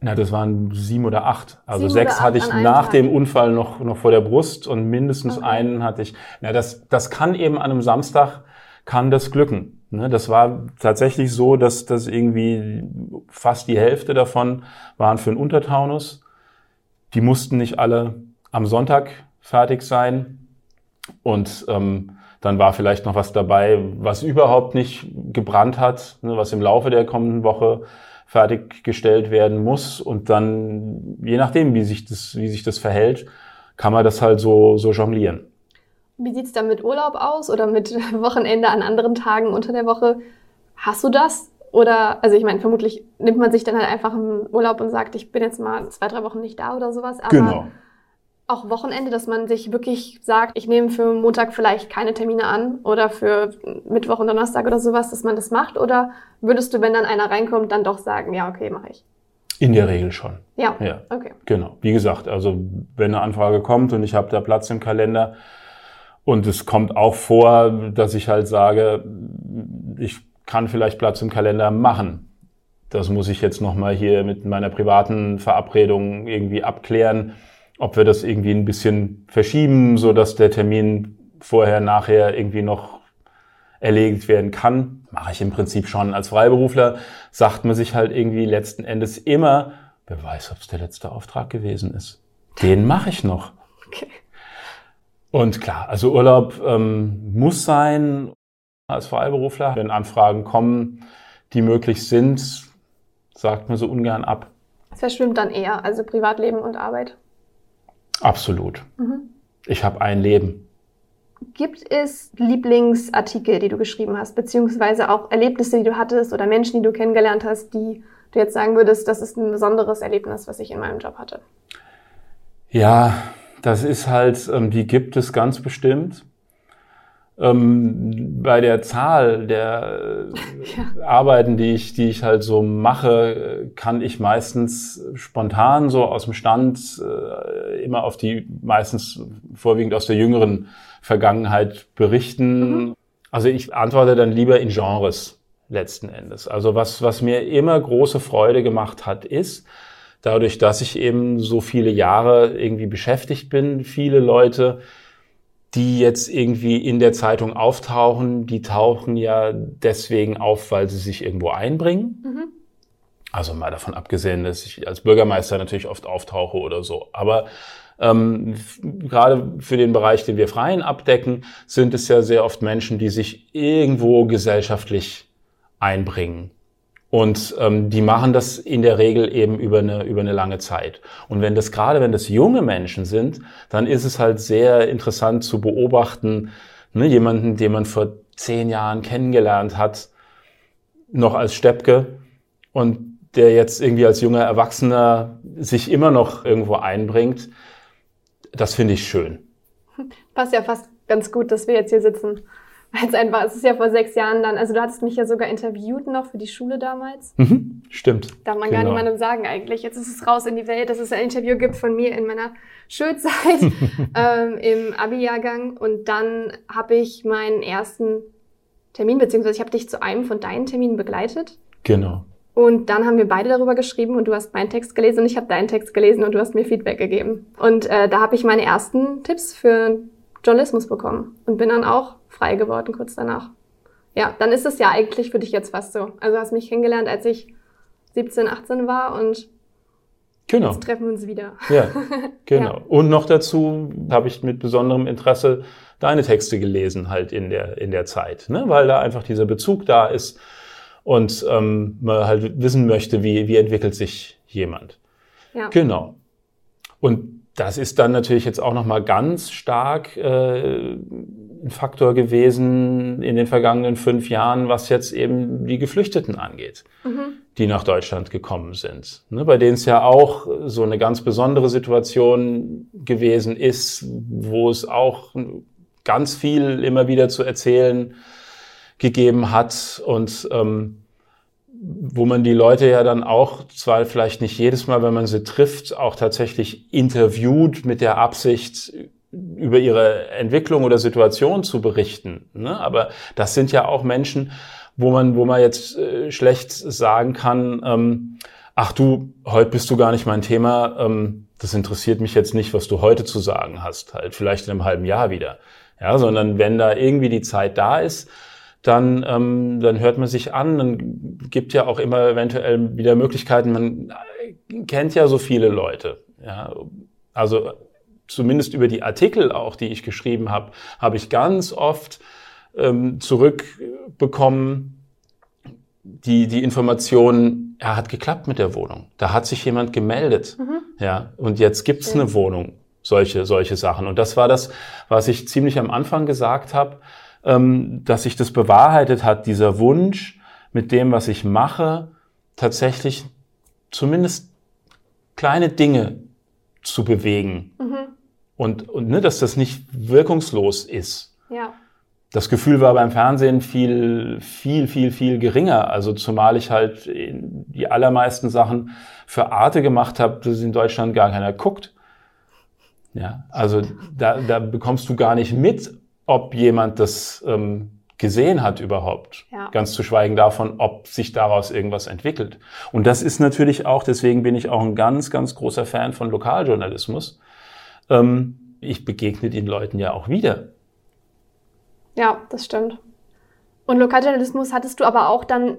S3: Na, das waren sieben oder acht. Also sieben sechs hatte ich nach Tag. dem Unfall noch, noch vor der Brust und mindestens okay. einen hatte ich. Na, das, das kann eben an einem Samstag, kann das glücken. Ne, das war tatsächlich so, dass das irgendwie fast die Hälfte davon waren für einen Untertaunus. Die mussten nicht alle am Sonntag fertig sein. Und ähm, dann war vielleicht noch was dabei, was überhaupt nicht gebrannt hat, ne, was im Laufe der kommenden Woche fertiggestellt werden muss. Und dann, je nachdem, wie sich das, wie sich das verhält, kann man das halt so, so jonglieren.
S2: Wie sieht's dann mit Urlaub aus oder mit Wochenende an anderen Tagen unter der Woche? Hast du das? Oder, also ich meine, vermutlich nimmt man sich dann halt einfach im Urlaub und sagt, ich bin jetzt mal zwei, drei Wochen nicht da oder sowas.
S3: Aber genau
S2: auch Wochenende, dass man sich wirklich sagt, ich nehme für Montag vielleicht keine Termine an oder für Mittwoch und Donnerstag oder sowas, dass man das macht? Oder würdest du, wenn dann einer reinkommt, dann doch sagen, ja, okay, mache ich?
S3: In der Regel schon.
S2: Ja. Ja. Okay.
S3: Genau. Wie gesagt, also wenn eine Anfrage kommt und ich habe da Platz im Kalender und es kommt auch vor, dass ich halt sage, ich kann vielleicht Platz im Kalender machen. Das muss ich jetzt nochmal hier mit meiner privaten Verabredung irgendwie abklären ob wir das irgendwie ein bisschen verschieben, so dass der Termin vorher, nachher irgendwie noch erledigt werden kann, mache ich im Prinzip schon. Als Freiberufler sagt man sich halt irgendwie letzten Endes immer, wer weiß, ob es der letzte Auftrag gewesen ist. Den mache ich noch. Okay. Und klar, also Urlaub ähm, muss sein als Freiberufler. Wenn Anfragen kommen, die möglich sind, sagt man so ungern ab.
S2: Es verschwimmt dann eher, also Privatleben und Arbeit.
S3: Absolut. Mhm. Ich habe ein Leben.
S2: Gibt es Lieblingsartikel, die du geschrieben hast, beziehungsweise auch Erlebnisse, die du hattest oder Menschen, die du kennengelernt hast, die du jetzt sagen würdest, das ist ein besonderes Erlebnis, was ich in meinem Job hatte?
S3: Ja, das ist halt, ähm, die gibt es ganz bestimmt. Ähm, bei der Zahl der ja. Arbeiten, die ich, die ich halt so mache, kann ich meistens spontan so aus dem Stand äh, immer auf die meistens vorwiegend aus der jüngeren Vergangenheit berichten. Mhm. Also ich antworte dann lieber in Genres letzten Endes. Also was, was mir immer große Freude gemacht hat, ist, dadurch, dass ich eben so viele Jahre irgendwie beschäftigt bin, viele Leute, die jetzt irgendwie in der Zeitung auftauchen, die tauchen ja deswegen auf, weil sie sich irgendwo einbringen. Mhm. Also mal davon abgesehen, dass ich als Bürgermeister natürlich oft auftauche oder so. Aber ähm, gerade für den Bereich, den wir Freien abdecken, sind es ja sehr oft Menschen, die sich irgendwo gesellschaftlich einbringen. Und ähm, die machen das in der Regel eben über eine, über eine lange Zeit. Und wenn das gerade, wenn das junge Menschen sind, dann ist es halt sehr interessant zu beobachten, ne, jemanden, den man vor zehn Jahren kennengelernt hat, noch als Steppke und der jetzt irgendwie als junger Erwachsener sich immer noch irgendwo einbringt, das finde ich schön.
S2: Passt ja fast ganz gut, dass wir jetzt hier sitzen. Weil es einfach, es ist ja vor sechs Jahren dann, also du hattest mich ja sogar interviewt noch für die Schule damals.
S3: Mhm, stimmt.
S2: Darf man genau. gar niemandem sagen eigentlich. Jetzt ist es raus in die Welt, dass es ein Interview gibt von mir in meiner Schulzeit ähm, im Abi-Jahrgang. Und dann habe ich meinen ersten Termin, beziehungsweise ich habe dich zu einem von deinen Terminen begleitet.
S3: Genau.
S2: Und dann haben wir beide darüber geschrieben und du hast meinen Text gelesen und ich habe deinen Text gelesen und du hast mir Feedback gegeben. Und äh, da habe ich meine ersten Tipps für Journalismus bekommen und bin dann auch frei geworden kurz danach. Ja, dann ist es ja eigentlich für dich jetzt fast so. Also du hast mich kennengelernt, als ich 17, 18 war und genau. jetzt treffen wir uns wieder.
S3: Ja, genau. ja. Und noch dazu habe ich mit besonderem Interesse deine Texte gelesen halt in der, in der Zeit, ne? weil da einfach dieser Bezug da ist und ähm, man halt wissen möchte, wie, wie entwickelt sich jemand. Ja. Genau. Und das ist dann natürlich jetzt auch nochmal ganz stark äh, ein Faktor gewesen in den vergangenen fünf Jahren, was jetzt eben die Geflüchteten angeht, mhm. die nach Deutschland gekommen sind. Ne, bei denen es ja auch so eine ganz besondere Situation gewesen ist, wo es auch ganz viel immer wieder zu erzählen gegeben hat und ähm, wo man die Leute ja dann auch, zwar vielleicht nicht jedes Mal, wenn man sie trifft, auch tatsächlich interviewt mit der Absicht, über ihre Entwicklung oder Situation zu berichten. Ne? Aber das sind ja auch Menschen, wo man, wo man jetzt äh, schlecht sagen kann, ähm, ach du, heute bist du gar nicht mein Thema, ähm, das interessiert mich jetzt nicht, was du heute zu sagen hast, halt vielleicht in einem halben Jahr wieder. Ja, sondern wenn da irgendwie die Zeit da ist, dann, ähm, dann hört man sich an, dann gibt ja auch immer eventuell wieder Möglichkeiten. Man kennt ja so viele Leute. Ja, also zumindest über die Artikel auch, die ich geschrieben habe, habe ich ganz oft ähm, zurückbekommen die, die Information, er hat geklappt mit der Wohnung. Da hat sich jemand gemeldet. Mhm. Ja, und jetzt gibt's eine Wohnung. Solche, solche Sachen. Und das war das, was ich ziemlich am Anfang gesagt habe ähm, dass sich das bewahrheitet hat, dieser Wunsch, mit dem, was ich mache, tatsächlich zumindest kleine Dinge zu bewegen. Mhm. Und, und ne, dass das nicht wirkungslos ist.
S2: Ja.
S3: Das Gefühl war beim Fernsehen viel, viel, viel, viel geringer. Also zumal ich halt die allermeisten Sachen für Arte gemacht habe, dass in Deutschland gar keiner guckt. Ja, also da, da bekommst du gar nicht mit, ob jemand das ähm, gesehen hat überhaupt. Ja. Ganz zu schweigen davon, ob sich daraus irgendwas entwickelt. Und das ist natürlich auch, deswegen bin ich auch ein ganz, ganz großer Fan von Lokaljournalismus. Ähm, ich begegne den Leuten ja auch wieder.
S2: Ja, das stimmt. Und Lokaljournalismus hattest du aber auch dann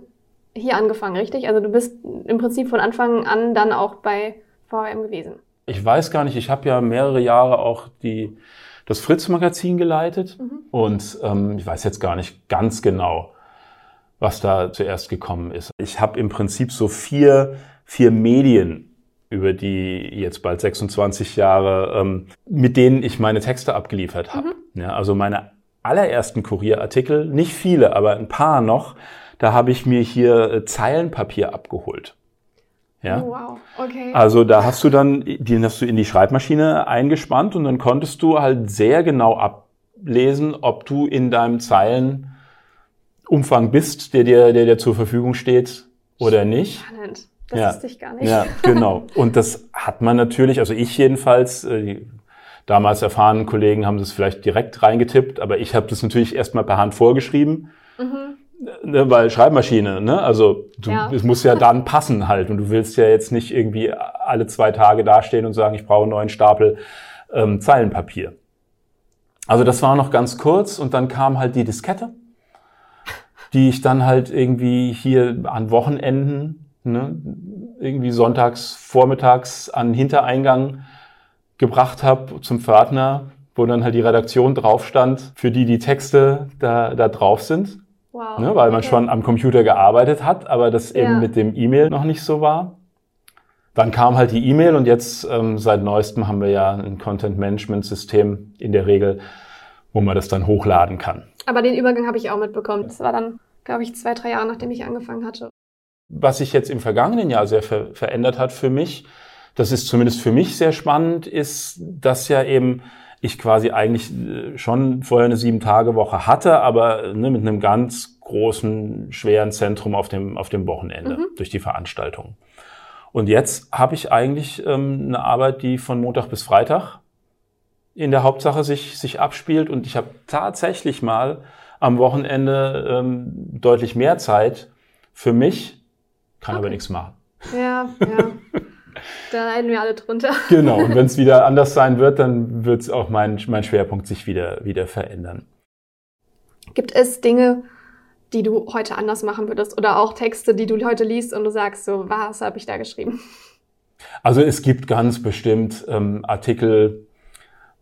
S2: hier angefangen, richtig? Also du bist im Prinzip von Anfang an dann auch bei VRM gewesen.
S3: Ich weiß gar nicht, ich habe ja mehrere Jahre auch die, das Fritz-Magazin geleitet mhm. und ähm, ich weiß jetzt gar nicht ganz genau, was da zuerst gekommen ist. Ich habe im Prinzip so vier, vier Medien über die jetzt bald 26 Jahre, ähm, mit denen ich meine Texte abgeliefert habe. Mhm. Ja, also meine allerersten Kurierartikel, nicht viele, aber ein paar noch, da habe ich mir hier äh, Zeilenpapier abgeholt. Ja.
S2: Oh, wow, okay.
S3: Also da hast du dann, den hast du in die Schreibmaschine eingespannt und dann konntest du halt sehr genau ablesen, ob du in deinem Zeilenumfang bist, der dir, der dir zur Verfügung steht oder nicht.
S2: Spannend. Das ja. wusste ich gar nicht.
S3: Ja, genau. Und das hat man natürlich, also ich jedenfalls, äh, die damals erfahrenen Kollegen haben das vielleicht direkt reingetippt, aber ich habe das natürlich erstmal per Hand vorgeschrieben. Mhm. Ne, weil Schreibmaschine, ne? Also du, ja. es muss ja dann passen halt und du willst ja jetzt nicht irgendwie alle zwei Tage dastehen und sagen, ich brauche einen neuen Stapel ähm, Zeilenpapier. Also das war noch ganz kurz und dann kam halt die Diskette, die ich dann halt irgendwie hier an Wochenenden, ne, irgendwie sonntags, vormittags an Hintereingang gebracht habe zum Pförtner, wo dann halt die Redaktion drauf stand, für die die Texte da, da drauf sind. Wow. Ne, weil man okay. schon am Computer gearbeitet hat, aber das ja. eben mit dem E-Mail noch nicht so war. Dann kam halt die E-Mail und jetzt ähm, seit neuestem haben wir ja ein Content-Management-System in der Regel, wo man das dann hochladen kann.
S2: Aber den Übergang habe ich auch mitbekommen. Das war dann, glaube ich, zwei, drei Jahre, nachdem ich angefangen hatte.
S3: Was sich jetzt im vergangenen Jahr sehr ver verändert hat für mich, das ist zumindest für mich sehr spannend, ist, dass ja eben ich quasi eigentlich äh, schon vorher eine Sieben-Tage-Woche hatte, aber ne, mit einem ganz großen, schweren Zentrum auf dem, auf dem Wochenende mhm. durch die Veranstaltung. Und jetzt habe ich eigentlich ähm, eine Arbeit, die von Montag bis Freitag in der Hauptsache sich, sich abspielt. Und ich habe tatsächlich mal am Wochenende ähm, deutlich mehr Zeit für mich, kann okay. aber nichts machen.
S2: Ja, ja. Da leiden wir alle drunter.
S3: Genau, und wenn es wieder anders sein wird, dann wird es auch mein, mein Schwerpunkt sich wieder, wieder verändern.
S2: Gibt es Dinge, die du heute anders machen würdest oder auch Texte, die du heute liest und du sagst so, was habe ich da geschrieben?
S3: Also es gibt ganz bestimmt ähm, Artikel,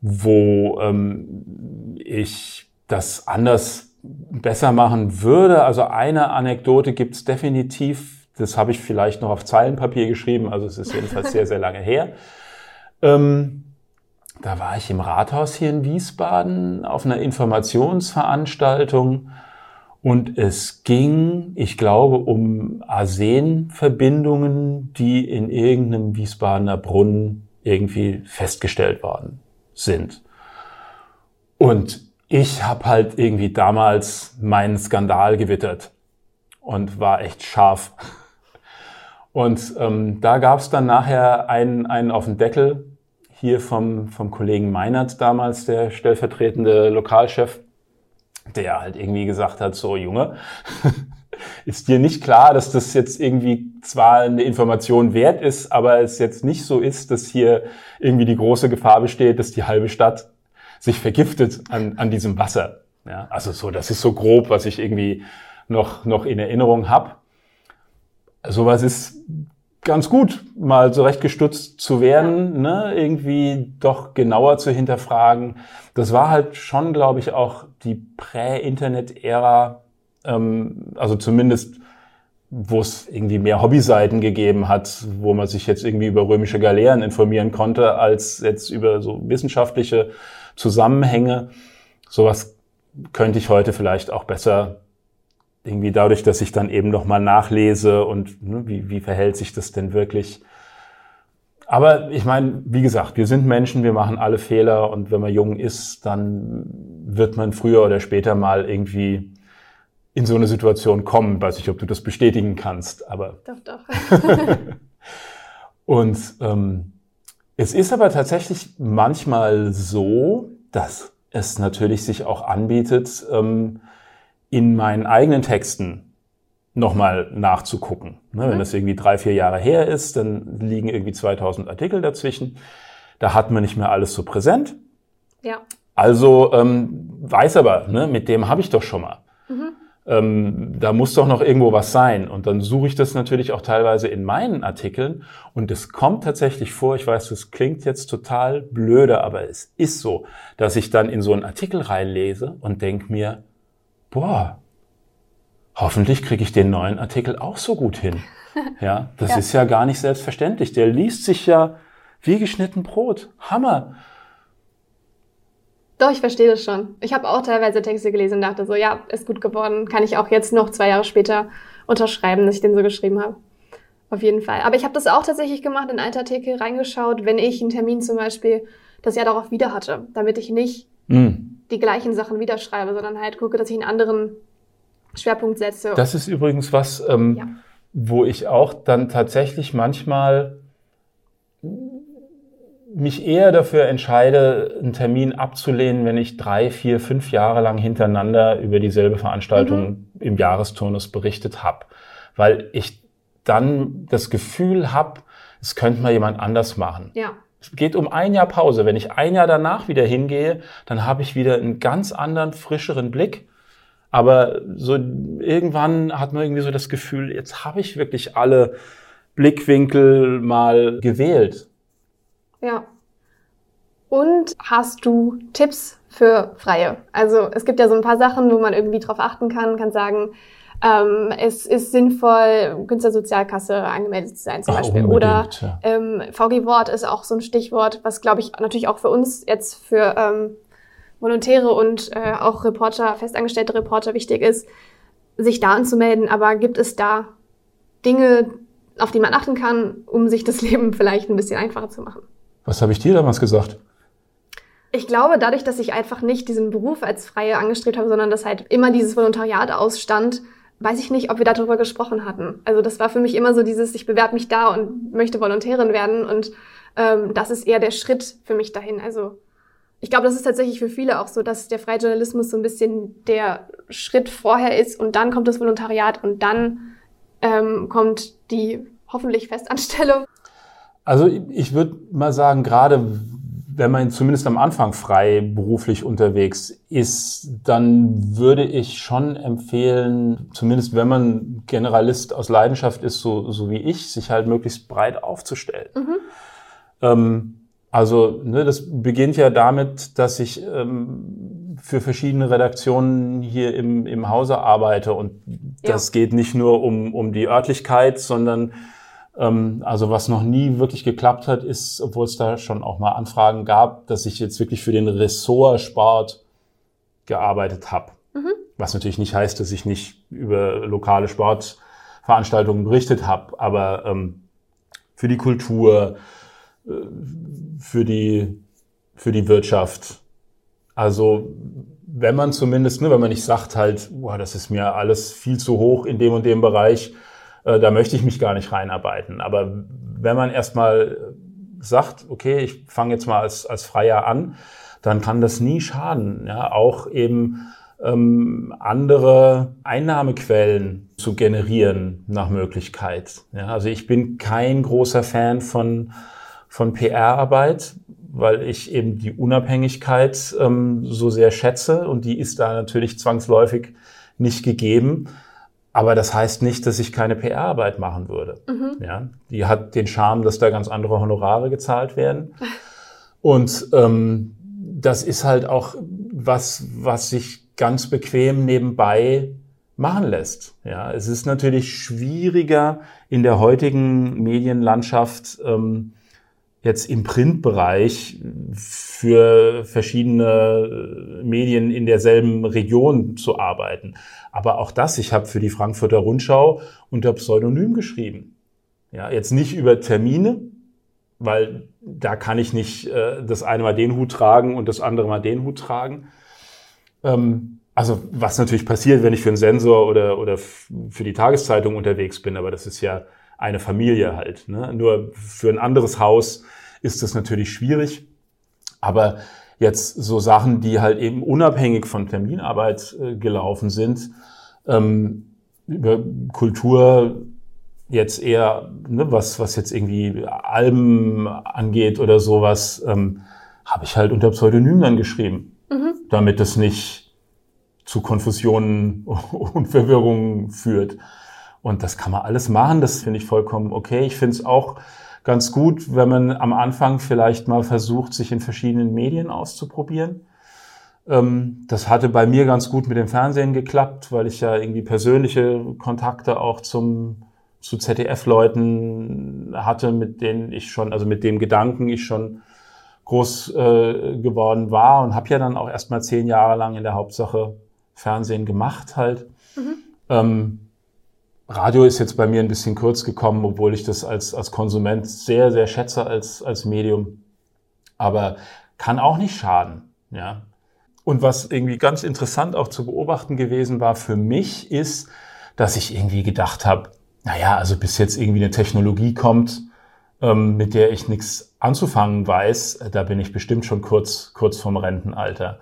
S3: wo ähm, ich das anders besser machen würde. Also eine Anekdote gibt es definitiv das habe ich vielleicht noch auf Zeilenpapier geschrieben, also es ist jedenfalls sehr, sehr lange her. Ähm, da war ich im Rathaus hier in Wiesbaden auf einer Informationsveranstaltung und es ging, ich glaube, um Arsenverbindungen, die in irgendeinem Wiesbadener Brunnen irgendwie festgestellt worden sind. Und ich habe halt irgendwie damals meinen Skandal gewittert und war echt scharf. Und ähm, da gab es dann nachher einen, einen auf den Deckel, hier vom, vom Kollegen Meinert damals, der stellvertretende Lokalchef, der halt irgendwie gesagt hat, so Junge, ist dir nicht klar, dass das jetzt irgendwie zwar eine Information wert ist, aber es jetzt nicht so ist, dass hier irgendwie die große Gefahr besteht, dass die halbe Stadt sich vergiftet an, an diesem Wasser. Ja, also so, das ist so grob, was ich irgendwie noch, noch in Erinnerung habe sowas ist ganz gut, mal zurechtgestutzt zu werden, ne? irgendwie doch genauer zu hinterfragen. Das war halt schon, glaube ich, auch die Prä-Internet-Ära, ähm, also zumindest wo es irgendwie mehr Hobbyseiten gegeben hat, wo man sich jetzt irgendwie über römische Galeeren informieren konnte, als jetzt über so wissenschaftliche Zusammenhänge. Sowas könnte ich heute vielleicht auch besser irgendwie dadurch, dass ich dann eben nochmal nachlese und ne, wie, wie verhält sich das denn wirklich. Aber ich meine, wie gesagt, wir sind Menschen, wir machen alle Fehler und wenn man jung ist, dann wird man früher oder später mal irgendwie in so eine Situation kommen. Weiß ich, ob du das bestätigen kannst, aber.
S2: Doch, doch.
S3: und ähm, es ist aber tatsächlich manchmal so, dass es natürlich sich auch anbietet, ähm, in meinen eigenen Texten nochmal nachzugucken. Ne, mhm. Wenn das irgendwie drei, vier Jahre her ist, dann liegen irgendwie 2000 Artikel dazwischen. Da hat man nicht mehr alles so präsent.
S2: Ja.
S3: Also ähm, weiß aber, ne, mit dem habe ich doch schon mal. Mhm. ähm, da muss doch noch irgendwo was sein. Und dann suche ich das natürlich auch teilweise in meinen Artikeln. Und es kommt tatsächlich vor, ich weiß, das klingt jetzt total blöde, aber es ist so, dass ich dann in so einen Artikel reinlese und denke mir, boah, hoffentlich kriege ich den neuen Artikel auch so gut hin. Ja, das ja. ist ja gar nicht selbstverständlich. Der liest sich ja wie geschnitten Brot. Hammer.
S2: Doch, ich verstehe das schon. Ich habe auch teilweise Texte gelesen und dachte so, ja, ist gut geworden. Kann ich auch jetzt noch zwei Jahre später unterschreiben, dass ich den so geschrieben habe. Auf jeden Fall. Aber ich habe das auch tatsächlich gemacht, in Altartikel reingeschaut, wenn ich einen Termin zum Beispiel das Jahr darauf wieder hatte, damit ich nicht mm. Die gleichen Sachen wieder schreibe, sondern halt gucke, dass ich einen anderen Schwerpunkt setze.
S3: Das ist übrigens was, ähm, ja. wo ich auch dann tatsächlich manchmal mich eher dafür entscheide, einen Termin abzulehnen, wenn ich drei, vier, fünf Jahre lang hintereinander über dieselbe Veranstaltung mhm. im Jahresturnus berichtet habe. Weil ich dann das Gefühl habe, es könnte mal jemand anders machen.
S2: Ja.
S3: Es geht um ein Jahr Pause. Wenn ich ein Jahr danach wieder hingehe, dann habe ich wieder einen ganz anderen, frischeren Blick. Aber so irgendwann hat man irgendwie so das Gefühl, jetzt habe ich wirklich alle Blickwinkel mal gewählt.
S2: Ja. Und hast du Tipps für Freie? Also es gibt ja so ein paar Sachen, wo man irgendwie drauf achten kann, kann sagen, ähm, es ist sinnvoll, Künstlersozialkasse angemeldet zu sein zum Ach, Beispiel. Oder ja. ähm, VG Wort ist auch so ein Stichwort, was glaube ich natürlich auch für uns jetzt für ähm, Volontäre und äh, auch Reporter, festangestellte Reporter wichtig ist, sich da anzumelden. Aber gibt es da Dinge, auf die man achten kann, um sich das Leben vielleicht ein bisschen einfacher zu machen?
S3: Was habe ich dir damals gesagt?
S2: Ich glaube, dadurch, dass ich einfach nicht diesen Beruf als Freie angestrebt habe, sondern dass halt immer dieses Volontariat ausstand, weiß ich nicht, ob wir darüber gesprochen hatten. Also das war für mich immer so dieses, ich bewerbe mich da und möchte Volontärin werden und ähm, das ist eher der Schritt für mich dahin. Also ich glaube, das ist tatsächlich für viele auch so, dass der freie Journalismus so ein bisschen der Schritt vorher ist und dann kommt das Volontariat und dann ähm, kommt die hoffentlich Festanstellung.
S3: Also ich würde mal sagen, gerade wenn man zumindest am Anfang frei beruflich unterwegs ist, dann würde ich schon empfehlen, zumindest wenn man Generalist aus Leidenschaft ist, so, so wie ich, sich halt möglichst breit aufzustellen. Mhm. Ähm, also ne, das beginnt ja damit, dass ich ähm, für verschiedene Redaktionen hier im, im Hause arbeite und das ja. geht nicht nur um, um die Örtlichkeit, sondern also was noch nie wirklich geklappt hat, ist, obwohl es da schon auch mal Anfragen gab, dass ich jetzt wirklich für den Ressort Sport gearbeitet habe. Mhm. Was natürlich nicht heißt, dass ich nicht über lokale Sportveranstaltungen berichtet habe, aber ähm, für die Kultur, äh, für die, für die Wirtschaft. Also wenn man zumindest, ne, wenn man nicht sagt halt, boah, das ist mir alles viel zu hoch in dem und dem Bereich, äh, da möchte ich mich gar nicht reinarbeiten. Aber wenn man erstmal sagt, okay, ich fange jetzt mal als, als Freier an, dann kann das nie schaden. Ja, auch eben ähm, andere Einnahmequellen zu generieren nach Möglichkeit. Ja, also ich bin kein großer Fan von, von PR-Arbeit, weil ich eben die Unabhängigkeit ähm, so sehr schätze und die ist da natürlich zwangsläufig nicht gegeben. Aber das heißt nicht, dass ich keine PR-Arbeit machen würde. Mhm. Ja, die hat den Charme, dass da ganz andere Honorare gezahlt werden. Und ähm, das ist halt auch was, was sich ganz bequem nebenbei machen lässt. Ja, es ist natürlich schwieriger in der heutigen Medienlandschaft ähm, jetzt im Printbereich für verschiedene Medien in derselben Region zu arbeiten. Aber auch das, ich habe für die Frankfurter Rundschau unter Pseudonym geschrieben. Ja, jetzt nicht über Termine, weil da kann ich nicht äh, das eine mal den Hut tragen und das andere mal den Hut tragen. Ähm, also was natürlich passiert, wenn ich für einen Sensor oder, oder für die Tageszeitung unterwegs bin, aber das ist ja eine Familie halt. Ne? Nur für ein anderes Haus ist das natürlich schwierig. Aber jetzt so Sachen, die halt eben unabhängig von Terminarbeit äh, gelaufen sind, ähm, über Kultur jetzt eher, ne, was, was jetzt irgendwie Alben angeht oder sowas, ähm, habe ich halt unter Pseudonym dann geschrieben, mhm. damit es nicht zu Konfusionen und Verwirrungen führt. Und das kann man alles machen, das finde ich vollkommen okay. Ich finde es auch ganz gut, wenn man am Anfang vielleicht mal versucht, sich in verschiedenen Medien auszuprobieren. Ähm, das hatte bei mir ganz gut mit dem Fernsehen geklappt, weil ich ja irgendwie persönliche Kontakte auch zum, zu ZDF-Leuten hatte, mit denen ich schon, also mit dem Gedanken ich schon groß äh, geworden war und habe ja dann auch erst mal zehn Jahre lang in der Hauptsache Fernsehen gemacht halt. Mhm. Ähm, Radio ist jetzt bei mir ein bisschen kurz gekommen, obwohl ich das als, als Konsument sehr, sehr schätze als, als Medium. Aber kann auch nicht schaden, ja. Und was irgendwie ganz interessant auch zu beobachten gewesen war für mich, ist, dass ich irgendwie gedacht habe, naja, also bis jetzt irgendwie eine Technologie kommt, ähm, mit der ich nichts anzufangen weiß, da bin ich bestimmt schon kurz, kurz vom Rentenalter.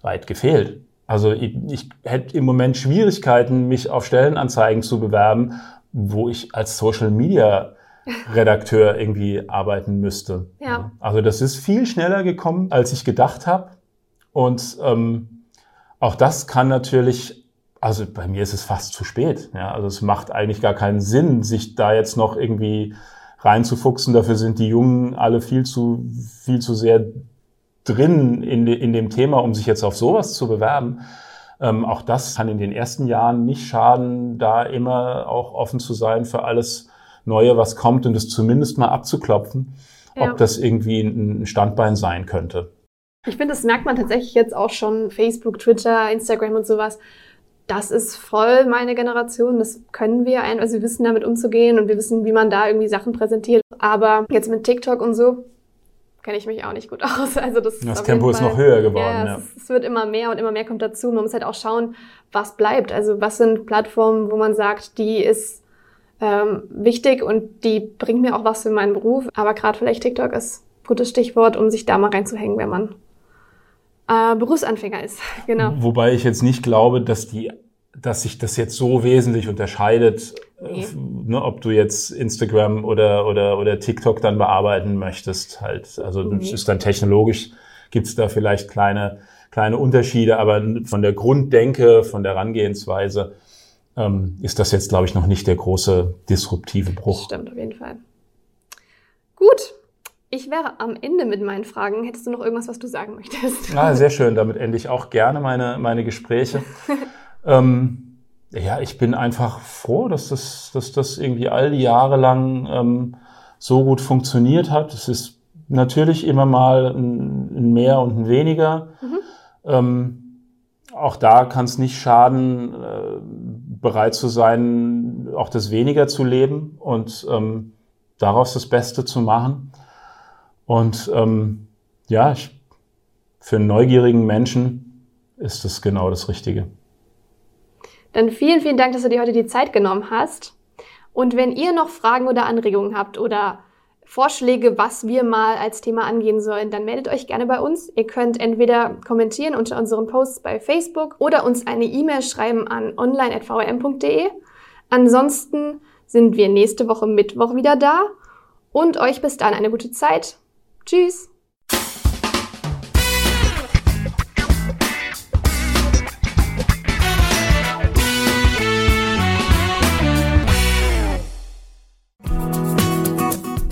S3: Weit gefehlt. Also ich, ich hätte im Moment Schwierigkeiten, mich auf Stellenanzeigen zu bewerben, wo ich als Social Media Redakteur irgendwie arbeiten müsste. Ja. Also das ist viel schneller gekommen, als ich gedacht habe. Und ähm, auch das kann natürlich, also bei mir ist es fast zu spät. Ja? Also es macht eigentlich gar keinen Sinn, sich da jetzt noch irgendwie reinzufuchsen. Dafür sind die Jungen alle viel zu, viel zu sehr drin in, de, in dem Thema, um sich jetzt auf sowas zu bewerben. Ähm, auch das kann in den ersten Jahren nicht schaden, da immer auch offen zu sein für alles Neue, was kommt und es zumindest mal abzuklopfen, ja. ob das irgendwie ein Standbein sein könnte.
S2: Ich finde, das merkt man tatsächlich jetzt auch schon. Facebook, Twitter, Instagram und sowas. Das ist voll meine Generation. Das können wir ein, also wir wissen damit umzugehen und wir wissen, wie man da irgendwie Sachen präsentiert. Aber jetzt mit TikTok und so kenne ich mich auch nicht gut aus. Also das,
S3: das Tempo ist noch höher geworden.
S2: Ja, ja. Es, es, wird immer mehr und immer mehr kommt dazu. Man muss halt auch schauen, was bleibt. Also was sind Plattformen, wo man sagt, die ist ähm, wichtig und die bringt mir auch was für meinen Beruf. Aber gerade vielleicht TikTok ist ein gutes Stichwort, um sich da mal reinzuhängen, wenn man äh, Berufsanfänger ist. Genau.
S3: Wobei ich jetzt nicht glaube, dass die dass sich das jetzt so wesentlich unterscheidet, nee. ne, ob du jetzt Instagram oder, oder, oder TikTok dann bearbeiten möchtest. Halt. Also nee. das ist dann technologisch, gibt's da vielleicht kleine, kleine Unterschiede, aber von der Grunddenke, von der Herangehensweise ähm, ist das jetzt, glaube ich, noch nicht der große disruptive Bruch.
S2: Stimmt, auf jeden Fall. Gut, ich wäre am Ende mit meinen Fragen. Hättest du noch irgendwas, was du sagen möchtest?
S3: Ah, sehr schön. Damit ende ich auch gerne meine, meine Gespräche. ähm, ja, ich bin einfach froh, dass das, dass das irgendwie all die Jahre lang ähm, so gut funktioniert hat. Es ist natürlich immer mal ein, mehr und ein weniger. Mhm. Ähm, auch da kann es nicht schaden, äh, bereit zu sein, auch das weniger zu leben und ähm, daraus das Beste zu machen. Und ähm, ja, ich, für einen neugierigen Menschen ist das genau das Richtige.
S2: Dann vielen, vielen Dank, dass du dir heute die Zeit genommen hast. Und wenn ihr noch Fragen oder Anregungen habt oder Vorschläge, was wir mal als Thema angehen sollen, dann meldet euch gerne bei uns. Ihr könnt entweder kommentieren unter unseren Posts bei Facebook oder uns eine E-Mail schreiben an online.vm.de. Ansonsten sind wir nächste Woche Mittwoch wieder da und euch bis dann eine gute Zeit. Tschüss!